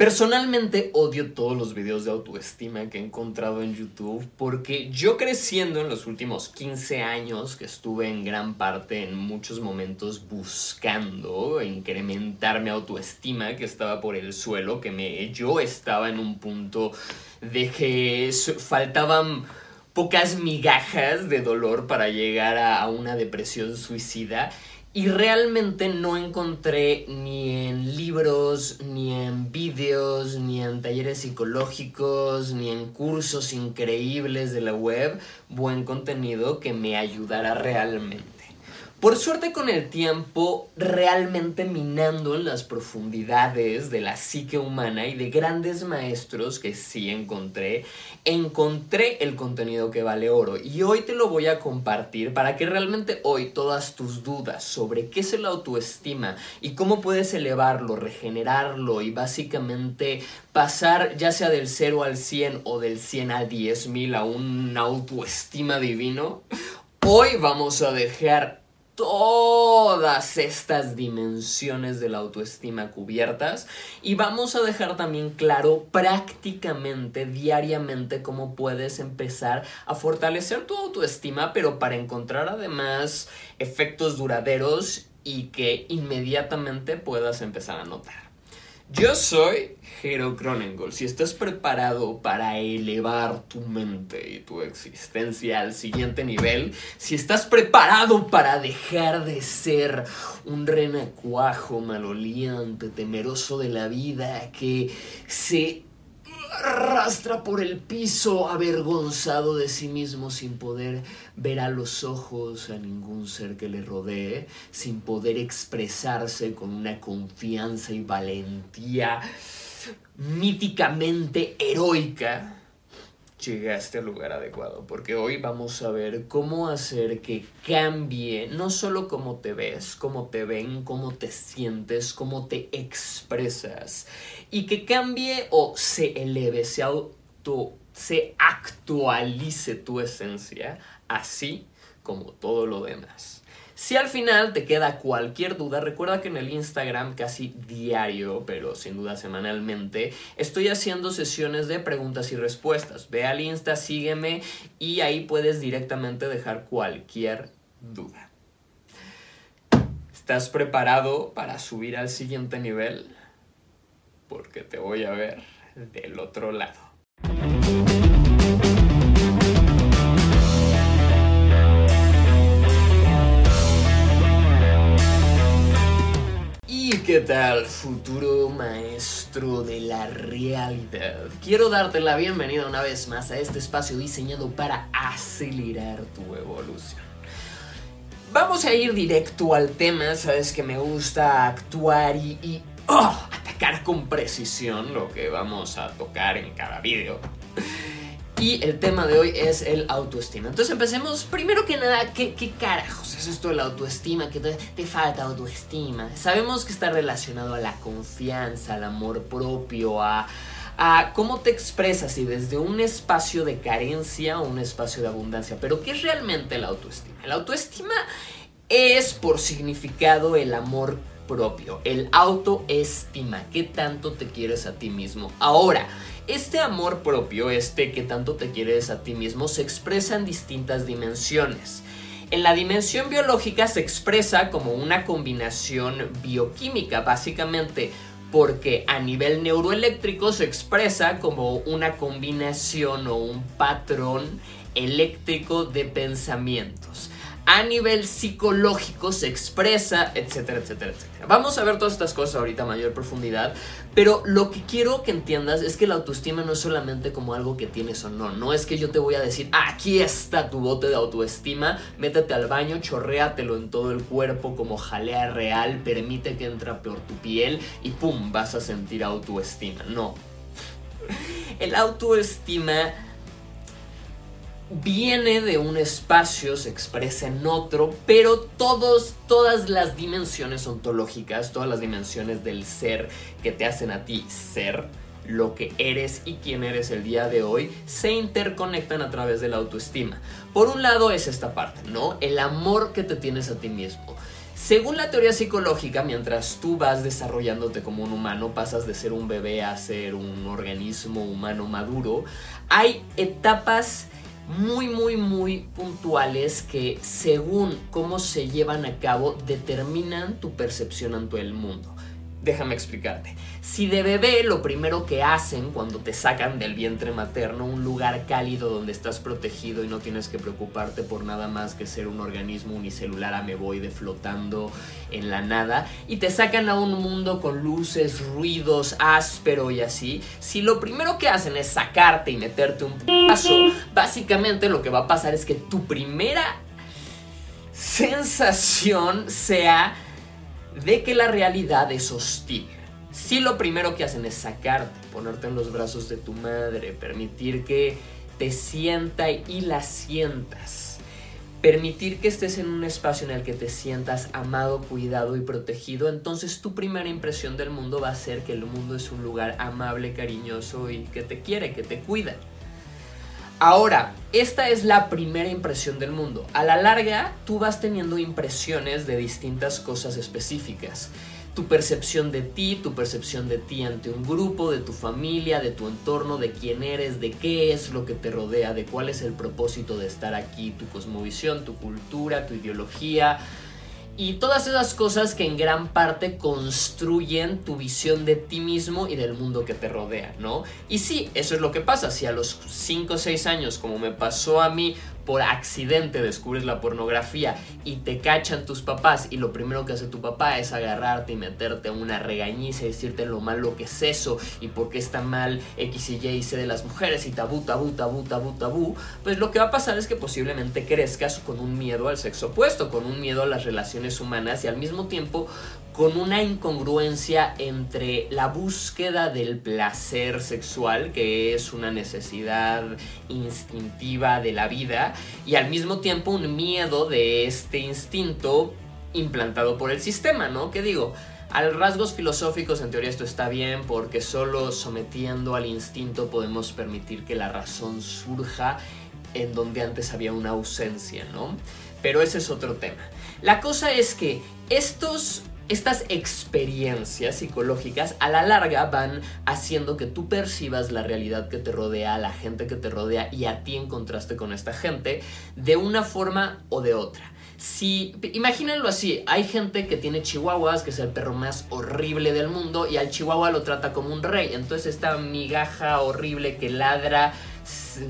Personalmente odio todos los videos de autoestima que he encontrado en YouTube porque yo creciendo en los últimos 15 años que estuve en gran parte en muchos momentos buscando incrementar mi autoestima que estaba por el suelo, que me, yo estaba en un punto de que faltaban pocas migajas de dolor para llegar a una depresión suicida y realmente no encontré ni en libros, ni en vídeos, ni en talleres psicológicos, ni en cursos increíbles de la web buen contenido que me ayudara realmente. Por suerte con el tiempo, realmente minando en las profundidades de la psique humana y de grandes maestros que sí encontré, encontré el contenido que vale oro. Y hoy te lo voy a compartir para que realmente hoy todas tus dudas sobre qué es el autoestima y cómo puedes elevarlo, regenerarlo y básicamente pasar ya sea del 0 al 100 o del 100 al 10 mil a un autoestima divino, hoy vamos a dejar todas estas dimensiones de la autoestima cubiertas y vamos a dejar también claro prácticamente diariamente cómo puedes empezar a fortalecer tu autoestima pero para encontrar además efectos duraderos y que inmediatamente puedas empezar a notar. Yo soy Hero Cronengold. Si estás preparado para elevar tu mente y tu existencia al siguiente nivel, si estás preparado para dejar de ser un renacuajo maloliente, temeroso de la vida, que se arrastra por el piso avergonzado de sí mismo sin poder ver a los ojos a ningún ser que le rodee, sin poder expresarse con una confianza y valentía míticamente heroica llegaste al lugar adecuado, porque hoy vamos a ver cómo hacer que cambie no solo cómo te ves, cómo te ven, cómo te sientes, cómo te expresas, y que cambie o se eleve, se auto, se actualice tu esencia, así como todo lo demás. Si al final te queda cualquier duda, recuerda que en el Instagram casi diario, pero sin duda semanalmente, estoy haciendo sesiones de preguntas y respuestas. Ve al Insta, sígueme y ahí puedes directamente dejar cualquier duda. ¿Estás preparado para subir al siguiente nivel? Porque te voy a ver del otro lado. ¿Qué tal, futuro maestro de la realidad? Quiero darte la bienvenida una vez más a este espacio diseñado para acelerar tu evolución. Vamos a ir directo al tema, sabes que me gusta actuar y, oh, atacar con precisión lo que vamos a tocar en cada video. Y el tema de hoy es el autoestima. Entonces empecemos, primero que nada, ¿qué, qué carajos es esto de la autoestima? Que te, falta autoestima. Sabemos que está relacionado a la confianza, al amor propio, a, a cómo te expresas y desde un espacio de carencia o un espacio de abundancia. Pero ¿qué es realmente la autoestima? La autoestima es por significado el amor propio, el autoestima, qué tanto te quieres a ti mismo. Ahora, este amor propio, este que tanto te quieres a ti mismo, se expresa en distintas dimensiones. En la dimensión biológica se expresa como una combinación bioquímica, básicamente porque a nivel neuroeléctrico se expresa como una combinación o un patrón eléctrico de pensamientos a nivel psicológico se expresa, etcétera, etcétera, etcétera. Vamos a ver todas estas cosas ahorita a mayor profundidad, pero lo que quiero que entiendas es que la autoestima no es solamente como algo que tienes o no, no es que yo te voy a decir, aquí está tu bote de autoestima, métete al baño, chorréatelo en todo el cuerpo como jalea real, permite que entre por tu piel y pum, vas a sentir autoestima. No. El autoestima viene de un espacio, se expresa en otro, pero todos, todas las dimensiones ontológicas, todas las dimensiones del ser que te hacen a ti ser, lo que eres y quién eres el día de hoy, se interconectan a través de la autoestima. Por un lado es esta parte, ¿no? El amor que te tienes a ti mismo. Según la teoría psicológica, mientras tú vas desarrollándote como un humano, pasas de ser un bebé a ser un organismo humano maduro, hay etapas muy, muy, muy puntuales que según cómo se llevan a cabo determinan tu percepción ante el mundo. Déjame explicarte. Si de bebé lo primero que hacen cuando te sacan del vientre materno, un lugar cálido donde estás protegido y no tienes que preocuparte por nada más que ser un organismo unicelular ameboide flotando en la nada, y te sacan a un mundo con luces, ruidos, áspero y así, si lo primero que hacen es sacarte y meterte un paso, básicamente lo que va a pasar es que tu primera sensación sea de que la realidad es hostil. Si lo primero que hacen es sacarte, ponerte en los brazos de tu madre, permitir que te sienta y la sientas, permitir que estés en un espacio en el que te sientas amado, cuidado y protegido, entonces tu primera impresión del mundo va a ser que el mundo es un lugar amable, cariñoso y que te quiere, que te cuida. Ahora, esta es la primera impresión del mundo. A la larga, tú vas teniendo impresiones de distintas cosas específicas. Tu percepción de ti, tu percepción de ti ante un grupo, de tu familia, de tu entorno, de quién eres, de qué es lo que te rodea, de cuál es el propósito de estar aquí, tu cosmovisión, tu cultura, tu ideología, y todas esas cosas que en gran parte construyen tu visión de ti mismo y del mundo que te rodea, ¿no? Y sí, eso es lo que pasa. Si a los 5 o 6 años, como me pasó a mí, por accidente descubres la pornografía y te cachan tus papás y lo primero que hace tu papá es agarrarte y meterte una regañiza y decirte lo malo que es eso y por qué está mal X y Y y C de las mujeres y tabú, tabú, tabú, tabú, tabú, pues lo que va a pasar es que posiblemente crezcas con un miedo al sexo opuesto, con un miedo a las relaciones humanas y al mismo tiempo con una incongruencia entre la búsqueda del placer sexual, que es una necesidad instintiva de la vida, y al mismo tiempo un miedo de este instinto implantado por el sistema, ¿no? Que digo, al rasgos filosóficos en teoría esto está bien porque solo sometiendo al instinto podemos permitir que la razón surja en donde antes había una ausencia, ¿no? Pero ese es otro tema. La cosa es que estos estas experiencias psicológicas a la larga van haciendo que tú percibas la realidad que te rodea, la gente que te rodea y a ti en contraste con esta gente de una forma o de otra. Si, imagínenlo así, hay gente que tiene chihuahuas, que es el perro más horrible del mundo, y al chihuahua lo trata como un rey. Entonces esta migaja horrible que ladra,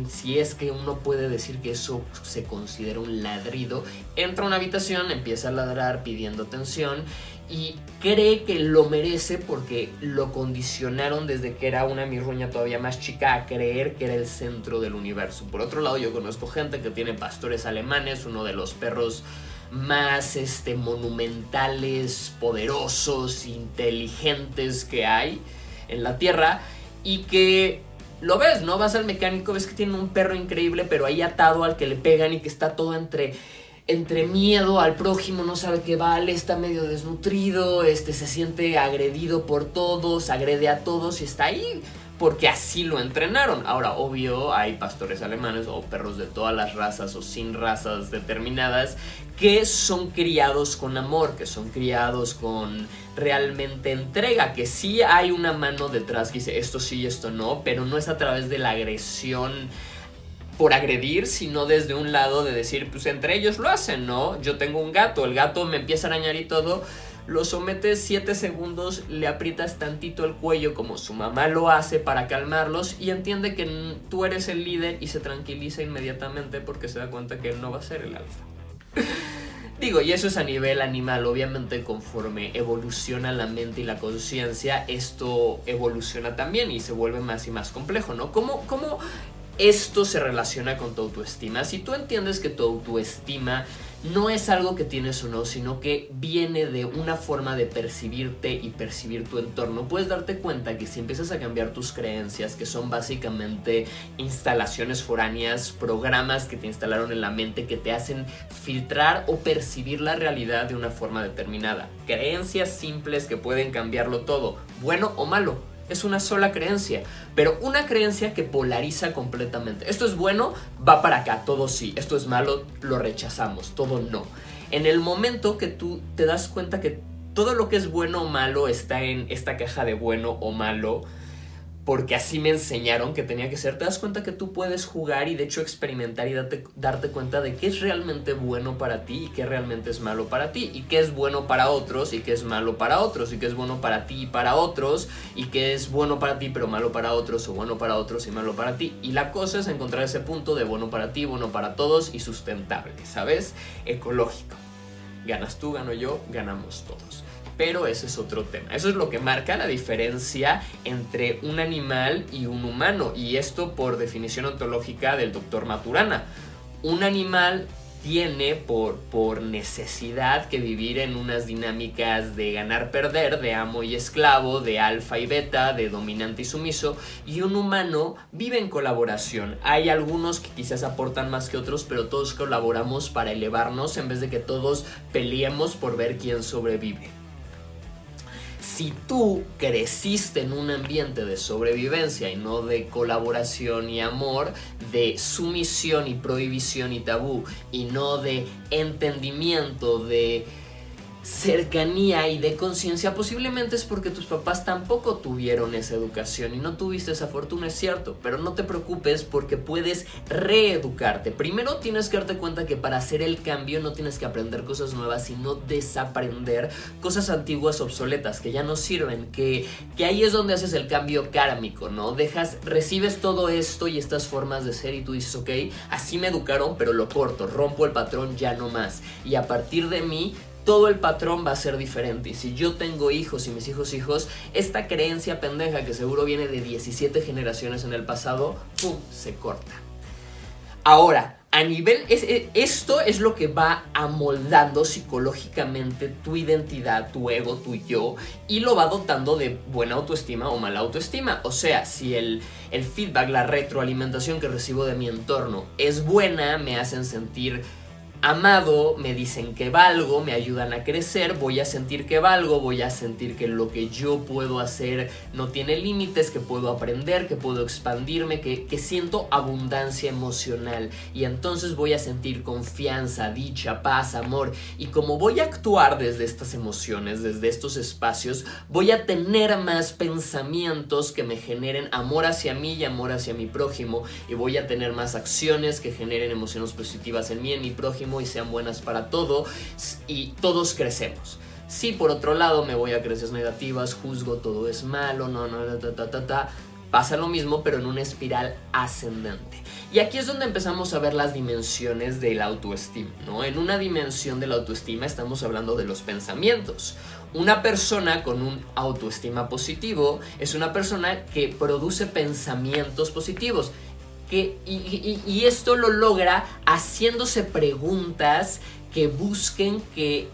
si es que uno puede decir que eso se considera un ladrido, entra a una habitación, empieza a ladrar pidiendo atención y cree que lo merece porque lo condicionaron desde que era una mirruña todavía más chica a creer que era el centro del universo. Por otro lado, yo conozco gente que tiene pastores alemanes, uno de los perros más este, monumentales, poderosos, inteligentes que hay en la Tierra y que lo ves, ¿no? Vas al mecánico, ves que tiene un perro increíble, pero ahí atado al que le pegan y que está todo entre entre miedo al prójimo, no sabe qué vale, está medio desnutrido, este, se siente agredido por todos, agrede a todos y está ahí porque así lo entrenaron. Ahora, obvio, hay pastores alemanes o perros de todas las razas o sin razas determinadas que son criados con amor, que son criados con realmente entrega, que sí hay una mano detrás que dice esto sí esto no, pero no es a través de la agresión por agredir, sino desde un lado de decir, pues entre ellos lo hacen, ¿no? Yo tengo un gato, el gato me empieza a arañar y todo, lo sometes 7 segundos, le aprietas tantito el cuello como su mamá lo hace para calmarlos y entiende que tú eres el líder y se tranquiliza inmediatamente porque se da cuenta que él no va a ser el alfa. Digo, y eso es a nivel animal, obviamente conforme evoluciona la mente y la conciencia, esto evoluciona también y se vuelve más y más complejo, ¿no? ¿Cómo, esto se relaciona con tu autoestima. Si tú entiendes que tu autoestima no es algo que tienes o no, sino que viene de una forma de percibirte y percibir tu entorno, puedes darte cuenta que si empiezas a cambiar tus creencias, que son básicamente instalaciones foráneas, programas que te instalaron en la mente que te hacen filtrar o percibir la realidad de una forma determinada. Creencias simples que pueden cambiarlo todo, bueno o malo es una sola creencia, pero una creencia que polariza completamente. Esto es bueno, va para acá, todo sí. Esto es malo, lo rechazamos, todo no. en el momento que tú te das cuenta que todo lo que es bueno o malo está en esta caja de bueno o malo, porque así me enseñaron que tenía que ser, te das cuenta que tú puedes jugar y de hecho experimentar y darte, cuenta de qué es realmente bueno para ti y qué realmente es malo para ti, y qué es bueno para otros y qué es malo para otros, y qué es bueno para ti y para otros, y qué es bueno para ti pero malo para otros, o bueno para otros y malo para ti. Y la cosa es encontrar ese punto de bueno para ti, bueno para todos y sustentable, ¿sabes? Ecológico. Ganas tú, gano yo, ganamos todos pero ese es otro tema. Eso es lo que marca la diferencia entre un animal y un humano, y esto por definición ontológica del doctor Maturana. Un animal tiene por, por necesidad que vivir en unas dinámicas de ganar-perder, de amo y esclavo, de alfa y beta, de dominante y sumiso, y un humano vive en colaboración. Hay algunos que quizás aportan más que otros, pero todos colaboramos para elevarnos en vez de que todos peleemos por ver quién sobrevive si tú creciste en un ambiente de sobrevivencia y no de colaboración y amor, de sumisión y prohibición y tabú, y no de entendimiento, de cercanía y de conciencia posiblemente es porque tus papás tampoco tuvieron esa educación y no tuviste esa fortuna, es cierto, pero no te preocupes porque puedes reeducarte. Primero tienes que darte cuenta que para hacer el cambio no tienes que aprender cosas nuevas, sino desaprender cosas antiguas obsoletas que ya no sirven, que, que ahí es donde haces el cambio kármico, ¿no? Dejas, recibes todo esto y estas formas de ser y tú dices, ok, así me educaron, pero lo corto, rompo el patrón ya no más. Y a partir de mí todo el patrón va a ser diferente. Y si yo tengo hijos y mis hijos hijos, esta creencia pendeja que seguro viene de 17 generaciones en el pasado, ¡pum! se corta. Ahora, a nivel, es, esto es lo que va amoldando psicológicamente tu identidad, tu ego, tu yo, y lo va dotando de buena autoestima o mala autoestima. O sea, si el, el feedback, la retroalimentación que recibo de mi entorno es buena, me hacen sentir amado, me dicen que valgo, me ayudan a crecer, voy a sentir que valgo, voy a sentir que lo que yo puedo hacer no tiene límites, que puedo aprender, que puedo expandirme, que, que, siento abundancia emocional. Y entonces voy a sentir confianza, dicha, paz, amor. Y como voy a actuar desde estas emociones, desde estos espacios, voy a tener más pensamientos que me generen amor hacia mí y amor hacia mi prójimo. Y voy a tener más acciones que generen emociones positivas en mí, en mi prójimo y sean buenas para todo y todos crecemos. Si por otro lado me voy a creencias negativas, juzgo todo es malo, no, no, ta, ta, ta, pasa lo mismo pero en una espiral ascendente. Y aquí es donde empezamos a ver las dimensiones de la autoestima, ¿no? En una dimensión de la autoestima estamos hablando de los pensamientos. Una persona con un autoestima positivo es una persona que produce pensamientos positivos y, esto lo logra haciéndose preguntas que busquen que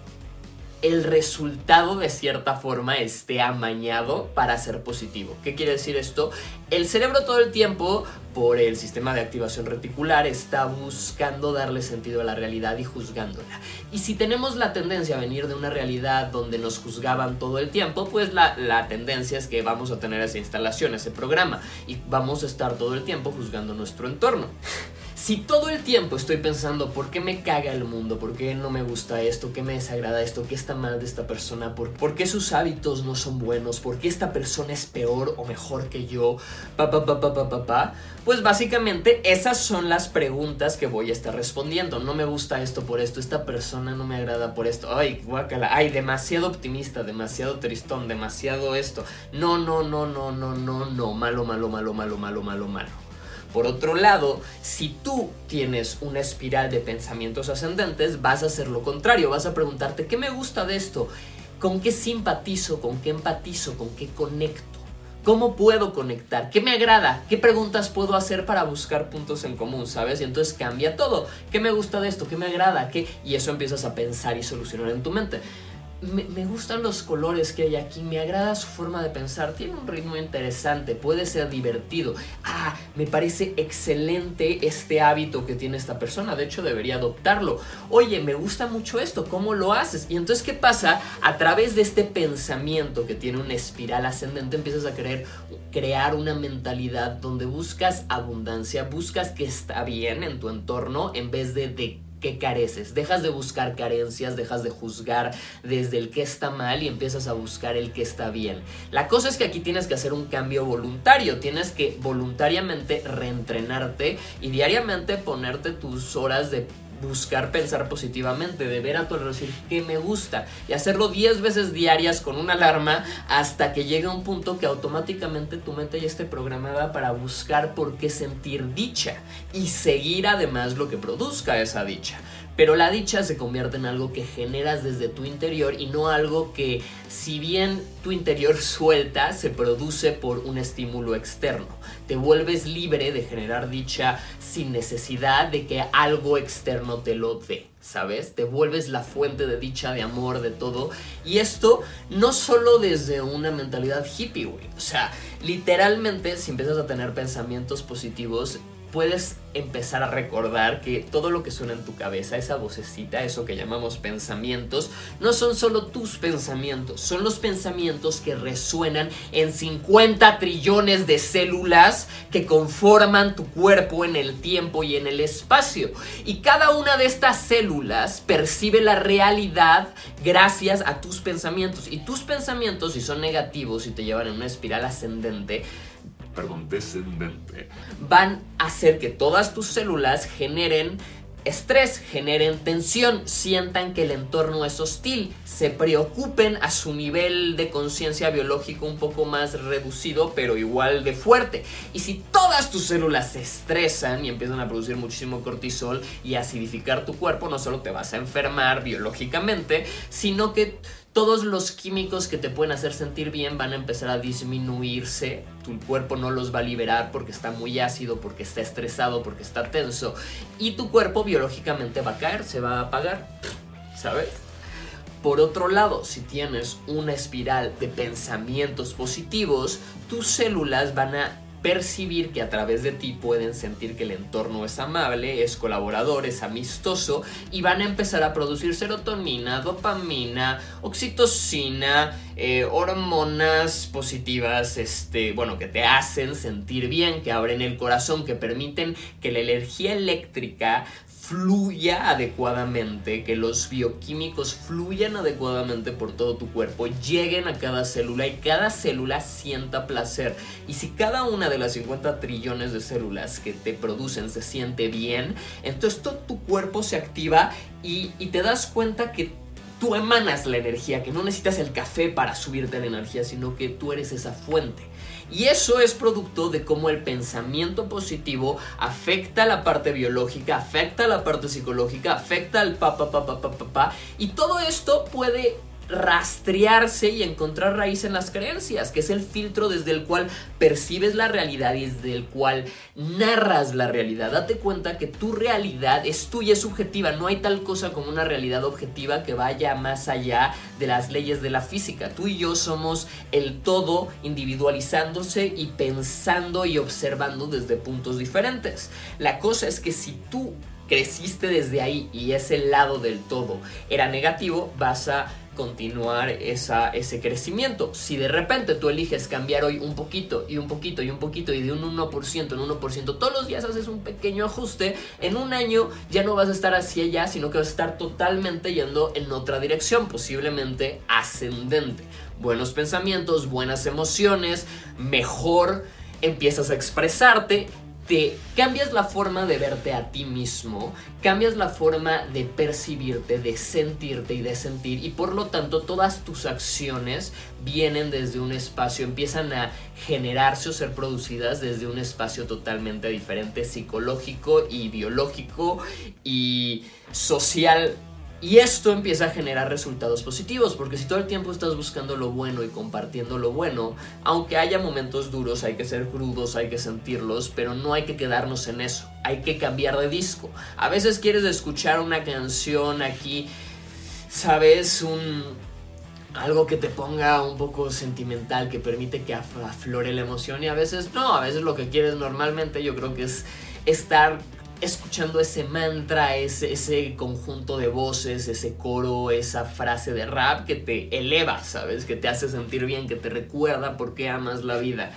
el resultado de cierta forma esté amañado para ser positivo. ¿Qué quiere decir esto? El cerebro todo el tiempo, por el sistema de activación reticular, está buscando darle sentido a la realidad y juzgándola. Y si tenemos la tendencia a venir de una realidad donde nos juzgaban todo el tiempo, pues la, la tendencia es que vamos a tener esa instalación, ese programa, y vamos a estar todo el tiempo juzgando nuestro entorno. Si todo el tiempo estoy pensando por qué me caga el mundo, por qué no me gusta esto, qué me desagrada esto, qué está mal de esta persona, por, por qué sus hábitos no son buenos, por qué esta persona es peor o mejor que yo, pa pa pa pa pa pa, pa pues básicamente esas son las preguntas que voy a estar respondiendo. No me gusta esto por esto, esta persona no me agrada por esto. Ay, guacala, ay, demasiado optimista, demasiado tristón, demasiado esto. No, no, no, no, no, no, no, malo, malo, malo, malo, malo, malo, malo. Por otro lado, si tú tienes una espiral de pensamientos ascendentes, vas a hacer lo contrario, vas a preguntarte, ¿qué me gusta de esto? ¿Con qué simpatizo? ¿Con qué empatizo? ¿Con qué conecto? ¿Cómo puedo conectar? ¿Qué me agrada? ¿Qué preguntas puedo hacer para buscar puntos en común, sabes? Y entonces cambia todo. ¿Qué me gusta de esto? ¿Qué me agrada? ¿Qué? Y eso empiezas a pensar y solucionar en tu mente me, gustan los colores que hay aquí, me agrada su forma de pensar, tiene un ritmo interesante, puede ser divertido. Ah, me parece excelente este hábito que tiene esta persona, de hecho debería adoptarlo. Oye, me gusta mucho esto, ¿cómo lo haces? Y entonces, ¿qué pasa? A través de este pensamiento que tiene una espiral ascendente, empiezas a querer crear una mentalidad donde buscas abundancia, buscas que está bien en tu entorno en vez de, de careces. Dejas de buscar carencias, dejas de juzgar desde el que está mal y empiezas a buscar el que está bien. La cosa es que aquí tienes que hacer un cambio voluntario, tienes que voluntariamente reentrenarte y diariamente ponerte tus horas de buscar pensar positivamente, de ver a tu alrededor decir que me gusta y hacerlo 10 veces diarias con una alarma hasta que llegue un punto que automáticamente tu mente ya esté programada para buscar por qué sentir dicha y seguir además lo que produzca esa dicha. Pero la dicha se convierte en algo que generas desde tu interior y no algo que, si bien tu interior suelta, se produce por un estímulo externo. Te vuelves libre de generar dicha sin necesidad de que algo externo te lo dé. ¿Sabes? Te vuelves la fuente de dicha, de amor, de todo. Y esto no solo desde una mentalidad hippie, güey. O sea, literalmente si empiezas a tener pensamientos positivos, puedes empezar a recordar que todo lo que suena en tu cabeza, esa vocecita, eso que llamamos pensamientos, no son solo tus pensamientos, son los pensamientos que resuenan en 50 trillones de células que conforman tu cuerpo en el tiempo y en el espacio. Y cada una de estas células percibe la realidad gracias a tus pensamientos. Y tus pensamientos, si son negativos y te llevan en una espiral ascendente, perdón, descendente, van a hacer que todas tus células generen estrés, generen tensión, sientan que el entorno es hostil, se preocupen a su nivel de conciencia biológico un poco más reducido, pero igual de fuerte. Y si todas tus células se estresan y empiezan a producir muchísimo cortisol y acidificar tu cuerpo, no solo te vas a enfermar biológicamente, sino que todos los químicos que te pueden hacer sentir bien van a empezar a disminuirse. Tu cuerpo no los va a liberar porque está muy ácido, porque está estresado, porque está tenso. Y tu cuerpo biológicamente va a caer, se va a apagar. ¿Sabes? Por otro lado, si tienes una espiral de pensamientos positivos, tus células van a percibir que a través de ti pueden sentir que el entorno es amable, es colaborador, es amistoso y van a empezar a producir serotonina, dopamina, oxitocina, eh, hormonas positivas, este, bueno, que te hacen sentir bien, que abren el corazón, que permiten que la energía eléctrica fluya adecuadamente, que los bioquímicos fluyan adecuadamente por todo tu cuerpo, lleguen a cada célula y cada célula sienta placer. Y si cada una de las 50 trillones de células que te producen se siente bien, entonces todo tu cuerpo se activa y, y te das cuenta que tú emanas la energía, que no necesitas el café para subirte la energía, sino que tú eres esa fuente. Y eso es producto de cómo el pensamiento positivo afecta la parte biológica, afecta la parte psicológica, afecta al pa pa pa pa pa pa, pa. Y todo esto puede rastrearse y encontrar raíz en las creencias, que es el filtro desde el cual percibes la realidad y desde el cual narras la realidad. Date cuenta que tu realidad es tuya, es subjetiva, no hay tal cosa como una realidad objetiva que vaya más allá de las leyes de la física. Tú y yo somos el todo individualizándose y pensando y observando desde puntos diferentes. La cosa es que si tú creciste desde ahí y ese lado del todo era negativo, vas a continuar esa, ese crecimiento. Si de repente tú eliges cambiar hoy un poquito y un poquito y un poquito y de un 1% en 1%, todos los días haces un pequeño ajuste, en un año ya no vas a estar hacia allá, sino que vas a estar totalmente yendo en otra dirección, posiblemente ascendente. Buenos pensamientos, buenas emociones, mejor empiezas a expresarte te cambias la forma de verte a ti mismo, cambias la forma de percibirte, de sentirte y de sentir y por lo tanto todas tus acciones vienen desde un espacio, empiezan a generarse o ser producidas desde un espacio totalmente diferente, psicológico y biológico y social y esto empieza a generar resultados positivos, porque si todo el tiempo estás buscando lo bueno y compartiendo lo bueno, aunque haya momentos duros, hay que ser crudos, hay que sentirlos, pero no hay que quedarnos en eso, hay que cambiar de disco. A veces quieres escuchar una canción aquí, sabes, un, algo que te ponga un poco sentimental, que permite que aflore la emoción y a veces no, a veces lo que quieres normalmente yo creo que es estar escuchando ese mantra, ese, conjunto de voces, ese coro, esa frase de rap que te eleva, ¿sabes? Que te hace sentir bien, que te recuerda por qué amas la vida.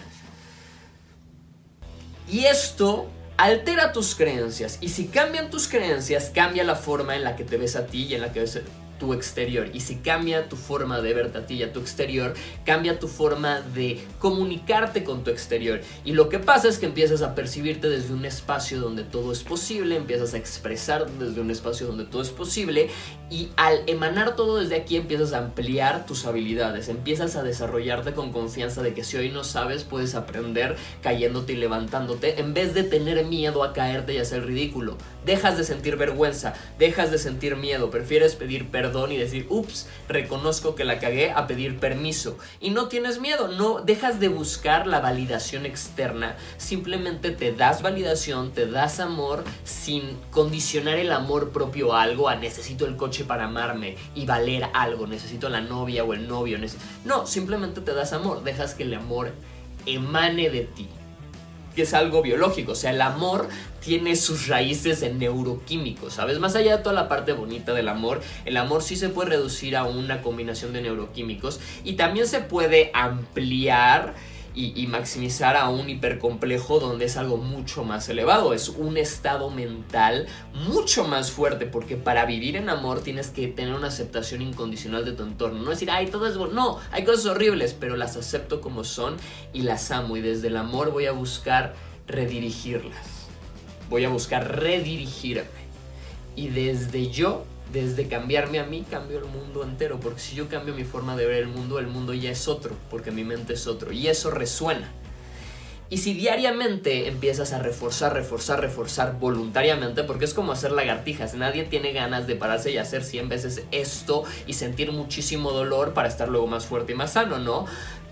Y esto altera tus creencias y si cambian tus creencias, cambia la forma en la que te ves a ti y en la que ves tu exterior. Y si cambia tu forma de verte a ti y a tu exterior, cambia tu forma de comunicarte con tu exterior. Y lo que pasa es que empiezas a percibirte desde un espacio donde todo es posible, empiezas a expresar desde un espacio donde todo es posible y al emanar todo desde aquí empiezas a ampliar tus habilidades, empiezas a desarrollarte con confianza de que si hoy no sabes puedes aprender cayéndote y levantándote en vez de tener miedo a caerte y hacer ridículo. Dejas de sentir vergüenza, dejas de sentir miedo, prefieres pedir perdón y decir, ups, reconozco que la cagué a pedir permiso. Y no tienes miedo, no dejas de buscar la validación externa, simplemente te das validación, te das amor sin condicionar el amor propio a algo, a necesito el coche para amarme y valer algo, necesito la novia o el novio. No, simplemente te das amor, dejas que el amor emane de ti que es algo biológico, o sea, el amor tiene sus raíces en neuroquímicos, ¿sabes? Más allá de toda la parte bonita del amor, el amor sí se puede reducir a una combinación de neuroquímicos y también se puede ampliar y, maximizar a un hipercomplejo donde es algo mucho más elevado, es un estado mental mucho más fuerte, porque para vivir en amor tienes que tener una aceptación incondicional de tu entorno, no decir, ay, todo es bueno, no, hay cosas horribles, pero las acepto como son y las amo y desde el amor voy a buscar redirigirlas, voy a buscar redirigirme. Y desde yo desde cambiarme a mí, cambio el mundo entero. Porque si yo cambio mi forma de ver el mundo, el mundo ya es otro, porque mi mente es otro. Y eso resuena. Y si diariamente empiezas a reforzar, reforzar, reforzar voluntariamente, porque es como hacer lagartijas, nadie tiene ganas de pararse y hacer 100 veces esto y sentir muchísimo dolor para estar luego más fuerte y más sano, ¿no?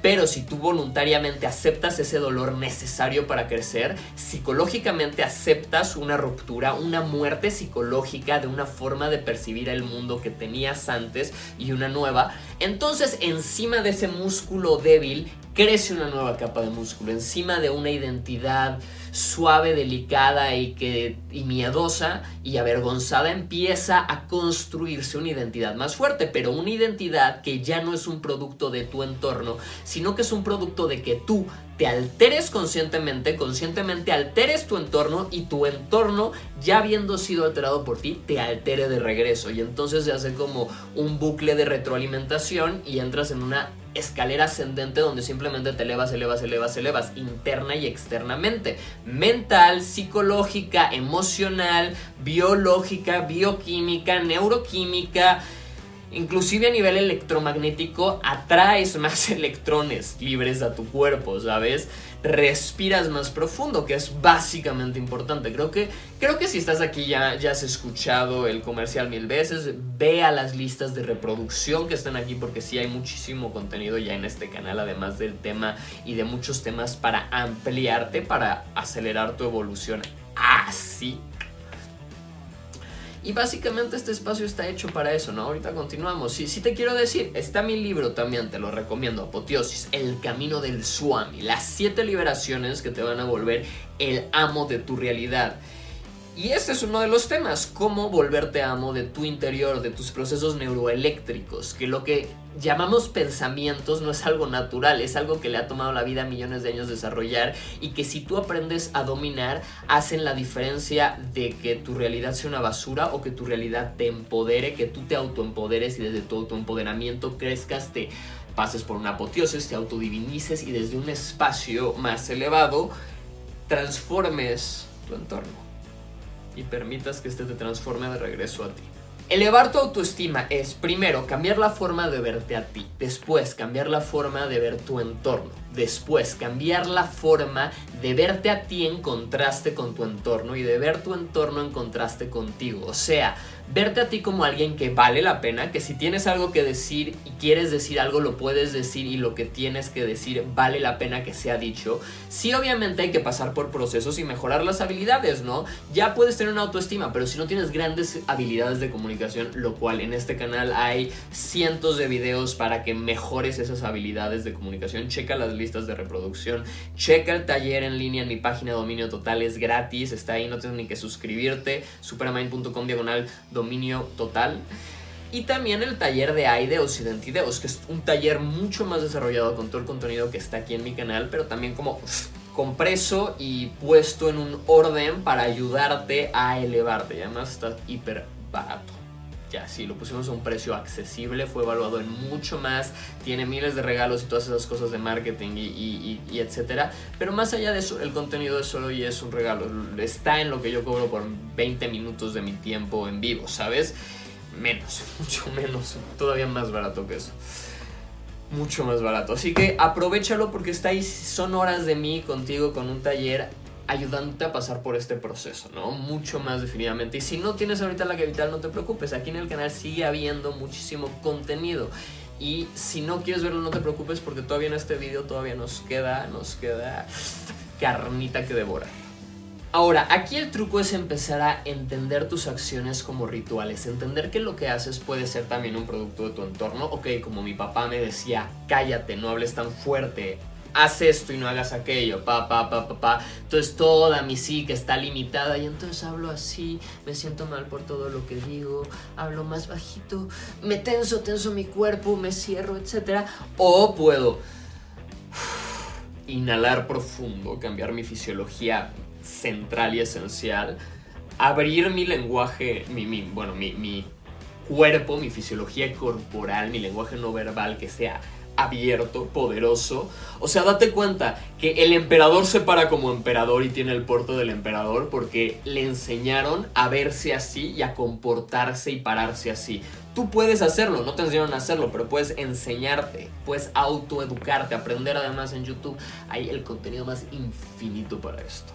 Pero si tú voluntariamente aceptas ese dolor necesario para crecer, psicológicamente aceptas una ruptura, una muerte psicológica de una forma de percibir el mundo que tenías antes y una nueva, entonces encima de ese músculo débil crece una nueva capa de músculo, encima de una identidad suave, delicada y, que, y miedosa y avergonzada, empieza a construirse una identidad más fuerte, pero una identidad que ya no es un producto de tu entorno, sino que es un producto de que tú te alteres conscientemente, conscientemente alteres tu entorno y tu entorno, ya habiendo sido alterado por ti, te altere de regreso. Y entonces se hace como un bucle de retroalimentación y entras en una escalera ascendente donde simplemente te elevas, elevas, elevas, elevas, interna y externamente. Mental, psicológica, emocional, biológica, bioquímica, neuroquímica, Inclusive a nivel electromagnético atraes más electrones libres a tu cuerpo, ¿sabes? Respiras más profundo, que es básicamente importante. Creo que, creo que si estás aquí ya, ya has escuchado el comercial mil veces. Ve a las listas de reproducción que están aquí porque sí hay muchísimo contenido ya en este canal, además del tema y de muchos temas para ampliarte, para acelerar tu evolución así y básicamente este espacio está hecho para eso, ¿no? Ahorita continuamos. Sí, sí te quiero decir, está mi libro también, te lo recomiendo, Apoteosis, El Camino del Swami, las siete liberaciones que te van a volver el amo de tu realidad. Y este es uno de los temas, cómo volverte amo de tu interior, de tus procesos neuroeléctricos, que lo que llamamos pensamientos no es algo natural, es algo que le ha tomado la vida millones de años desarrollar y que si tú aprendes a dominar, hacen la diferencia de que tu realidad sea una basura o que tu realidad te empodere, que tú te autoempoderes y desde tu autoempoderamiento crezcas, te pases por una apoteosis, te autodivinices y desde un espacio más elevado transformes tu entorno y permitas que este te transforme de regreso a ti. Elevar tu autoestima es primero cambiar la forma de verte a ti, después cambiar la forma de ver tu entorno, después cambiar la forma de verte a ti en contraste con tu entorno y de ver tu entorno en contraste contigo. O sea, verte a ti como alguien que vale la pena, que si tienes algo que decir y quieres decir algo lo puedes decir y lo que tienes que decir vale la pena que sea dicho. Sí, obviamente hay que pasar por procesos y mejorar las habilidades, ¿no? Ya puedes tener una autoestima, pero si no tienes grandes habilidades de comunicación, lo cual en este canal hay cientos de videos para que mejores esas habilidades de comunicación, checa las listas de reproducción, checa el taller en línea en mi página Dominio Total, es gratis, está ahí, no tienes ni que suscribirte, superamind.com diagonal dominio total. Y también el taller de Aideos Identideos, que es un taller mucho más desarrollado con todo el contenido que está aquí en mi canal, pero también como compreso y puesto en un orden para ayudarte a elevarte. Y además está hiper barato. Ya, sí, lo pusimos a un precio accesible, fue evaluado en mucho más, tiene miles de regalos y todas esas cosas de marketing y, y, etcétera. Pero más allá de eso, el contenido es solo y es un regalo. Está en lo que yo cobro por 20 minutos de mi tiempo en vivo, ¿sabes? Menos, mucho menos, todavía más barato que eso mucho más barato. Así que aprovechalo porque está ahí, son horas de mí contigo con un taller ayudándote a pasar por este proceso, ¿no? Mucho más definitivamente. Y si no tienes ahorita la capital, no te preocupes. Aquí en el canal sigue habiendo muchísimo contenido. Y si no quieres verlo, no te preocupes porque todavía en este video todavía nos queda, nos queda carnita que devorar. Ahora, aquí el truco es empezar a entender tus acciones como rituales, entender que lo que haces puede ser también un producto de tu entorno. Ok, como mi papá me decía, cállate, no hables tan fuerte, haz esto y no hagas aquello, pa, pa, pa, pa, pa. Entonces toda mi psique está limitada y entonces hablo así, me siento mal por todo lo que digo, hablo más bajito, me tenso, tenso mi cuerpo, me cierro, etc. O puedo inhalar profundo, cambiar mi fisiología central y esencial, abrir mi lenguaje, mi, mi bueno, mi, mi cuerpo, mi fisiología corporal, mi lenguaje no verbal que sea abierto, poderoso. O sea, date cuenta que el emperador se para como emperador y tiene el porto del emperador porque le enseñaron a verse así y a comportarse y pararse así. Tú puedes hacerlo, no te enseñaron a hacerlo, pero puedes enseñarte, puedes autoeducarte, aprender además en YouTube. Hay el contenido más infinito para esto.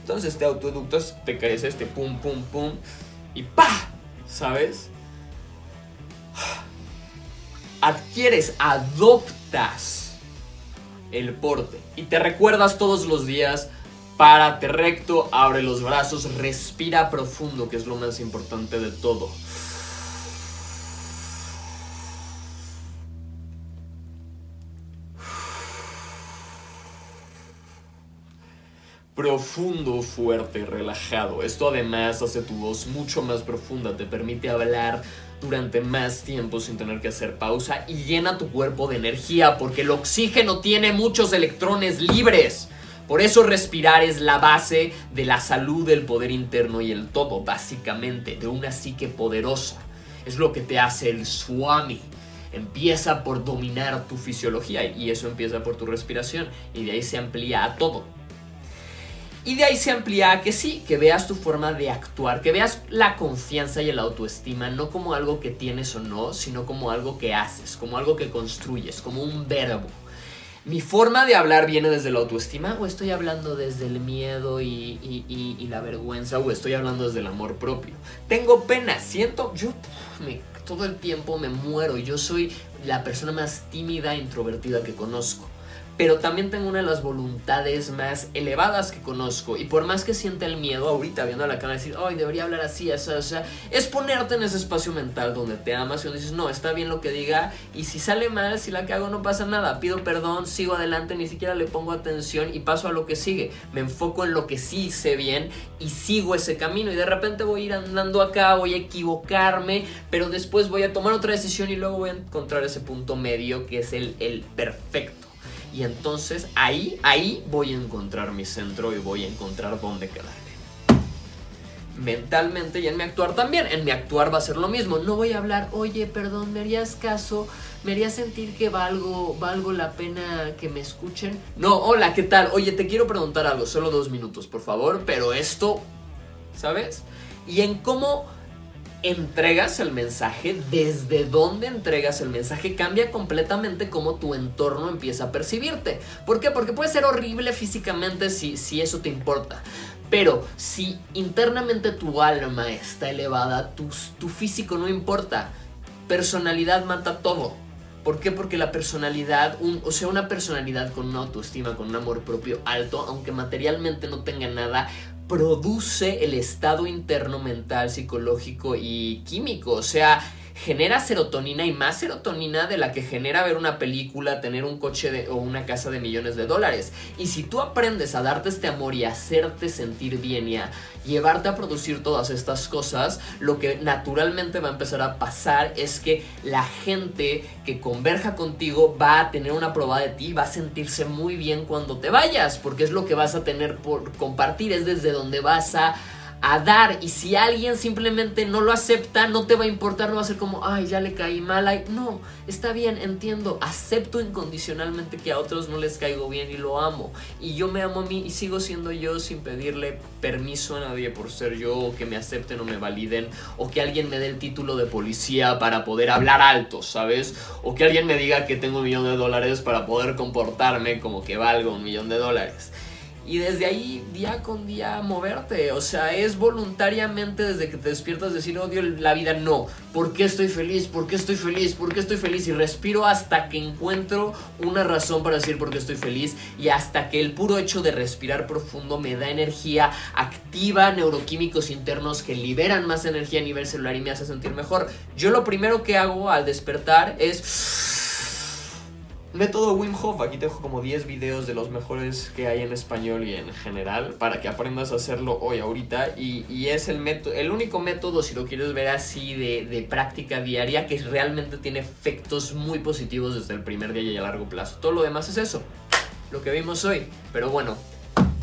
Entonces te autoeductas, te caes este pum, pum, pum y ¡pa! ¿Sabes? Adquieres, adoptas el porte y te recuerdas todos los días, párate recto, abre los brazos, respira profundo, que es lo más importante de todo. profundo, fuerte, relajado. Esto además hace tu voz mucho más profunda, te permite hablar durante más tiempo sin tener que hacer pausa y llena tu cuerpo de energía porque el oxígeno tiene muchos electrones libres. Por eso respirar es la base de la salud, del poder interno y el todo, básicamente, de una psique poderosa. Es lo que te hace el swami. Empieza por dominar tu fisiología y eso empieza por tu respiración y de ahí se amplía a todo. Y de ahí se amplía a que sí, que veas tu forma de actuar, que veas la confianza y el autoestima no como algo que tienes o no, sino como algo que haces, como algo que construyes, como un verbo. Mi forma de hablar viene desde la autoestima o estoy hablando desde el miedo y, la vergüenza o estoy hablando desde el amor propio. Tengo pena, siento, yo todo el tiempo me muero, yo soy la persona más tímida e introvertida que conozco pero también tengo una de las voluntades más elevadas que conozco. Y por más que sienta el miedo ahorita viendo la cámara decir, ay, debería hablar así, así, o sea, es ponerte en ese espacio mental donde te amas y donde dices, no, está bien lo que diga, y si sale mal, si la que hago no pasa nada, pido perdón, sigo adelante, ni siquiera le pongo atención y paso a lo que sigue. Me enfoco en lo que sí sé bien y sigo ese camino. Y de repente voy a ir andando acá, voy a equivocarme, pero después voy a tomar otra decisión y luego voy a encontrar ese punto medio que es el, el perfecto. Y entonces ahí, ahí voy a encontrar mi centro y voy a encontrar dónde quedarme. Mentalmente y en mi actuar también. En mi actuar va a ser lo mismo. No voy a hablar, oye, perdón, ¿me harías caso? ¿Me harías sentir que valgo, valgo la pena que me escuchen? No, hola, ¿qué tal? Oye, te quiero preguntar algo, solo dos minutos, por favor, pero esto, ¿sabes? Y en cómo entregas el mensaje, desde dónde entregas el mensaje, cambia completamente cómo tu entorno empieza a percibirte. ¿Por qué? Porque puede ser horrible físicamente si, si eso te importa. Pero si internamente tu alma está elevada, tu, tu físico no importa. Personalidad mata todo. ¿Por qué? Porque la personalidad, o sea, una personalidad con una autoestima, con un amor propio alto, aunque materialmente no tenga nada, produce el estado interno mental, psicológico y químico. O sea, genera serotonina y más serotonina de la que genera ver una película, tener un coche o una casa de millones de dólares. Y si tú aprendes a darte este amor y a hacerte sentir bien y a llevarte a producir todas estas cosas, lo que naturalmente va a empezar a pasar es que la gente que converja contigo va a tener una prueba de ti, va a sentirse muy bien cuando te vayas, porque es lo que vas a tener por compartir, es desde donde vas a a dar y si alguien simplemente no lo acepta, no te va a importar, no va a ser como, ay, ya le caí mal, ay, no, está bien, entiendo, acepto incondicionalmente que a otros no les caigo bien y lo amo y yo me amo a mí y sigo siendo yo sin pedirle permiso a nadie por ser yo o que me acepten o me validen o que alguien me dé el título de policía para poder hablar alto, ¿sabes? O que alguien me diga que tengo un millón de dólares para poder comportarme como que valgo un millón de dólares y desde ahí día con día moverte. O sea, es voluntariamente desde que te despiertas decir odio la vida, no. ¿Por qué estoy feliz? ¿Por qué estoy feliz? ¿Por qué estoy feliz? Y respiro hasta que encuentro una razón para decir por qué estoy feliz y hasta que el puro hecho de respirar profundo me da energía, activa neuroquímicos internos que liberan más energía a nivel celular y me hace sentir mejor. Yo lo primero que hago al despertar es Método Wim Hof, aquí te dejo como 10 videos de los mejores que hay en español y en general para que aprendas a hacerlo hoy, ahorita. Y, es el, método, el único método, si lo quieres ver así, de, de, práctica diaria que realmente tiene efectos muy positivos desde el primer día y a largo plazo. Todo lo demás es eso, lo que vimos hoy. Pero bueno,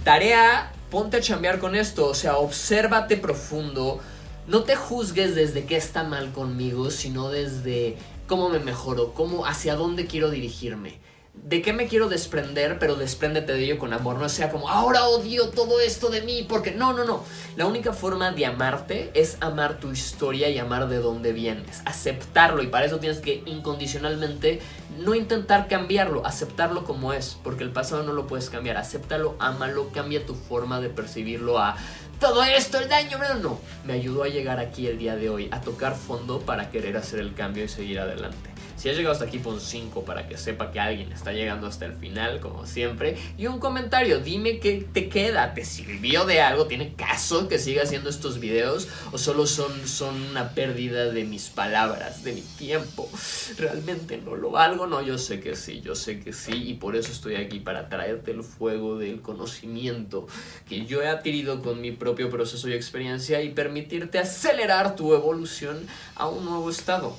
tarea, ponte a chambear con esto, o sea, obsérvate profundo. No te juzgues desde qué está mal conmigo, sino desde cómo me mejoro, cómo, hacia dónde quiero dirigirme. ¿De qué me quiero desprender? Pero despréndete de ello con amor. No sea como, ahora odio todo esto de mí. Porque no, no, no. La única forma de amarte es amar tu historia y amar de dónde vienes. Aceptarlo. Y para eso tienes que incondicionalmente no intentar cambiarlo. Aceptarlo como es. Porque el pasado no lo puedes cambiar. Acéptalo, ámalo, cambia tu forma de percibirlo a todo esto, el daño, pero no. Me ayudó a llegar aquí el día de hoy, a tocar fondo para querer hacer el cambio y seguir adelante. Si has llegado hasta aquí, pon 5 para que sepa que alguien está llegando hasta el final, como siempre. Y un comentario, dime qué te queda, ¿te sirvió de algo? ¿Tiene caso que siga haciendo estos videos? ¿O solo son, son una pérdida de mis palabras, de mi tiempo? ¿Realmente no lo valgo? No, yo sé que sí, yo sé que sí. Y por eso estoy aquí, para traerte el fuego del conocimiento que yo he adquirido con mi propio proceso y experiencia y permitirte acelerar tu evolución a un nuevo estado.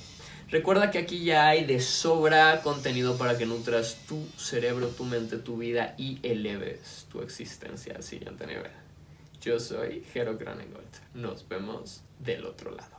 Recuerda que aquí ya hay de sobra contenido para que nutras tu cerebro, tu mente, tu vida y eleves tu existencia al siguiente nivel. Yo soy Jero Cronengold. Nos vemos del otro lado.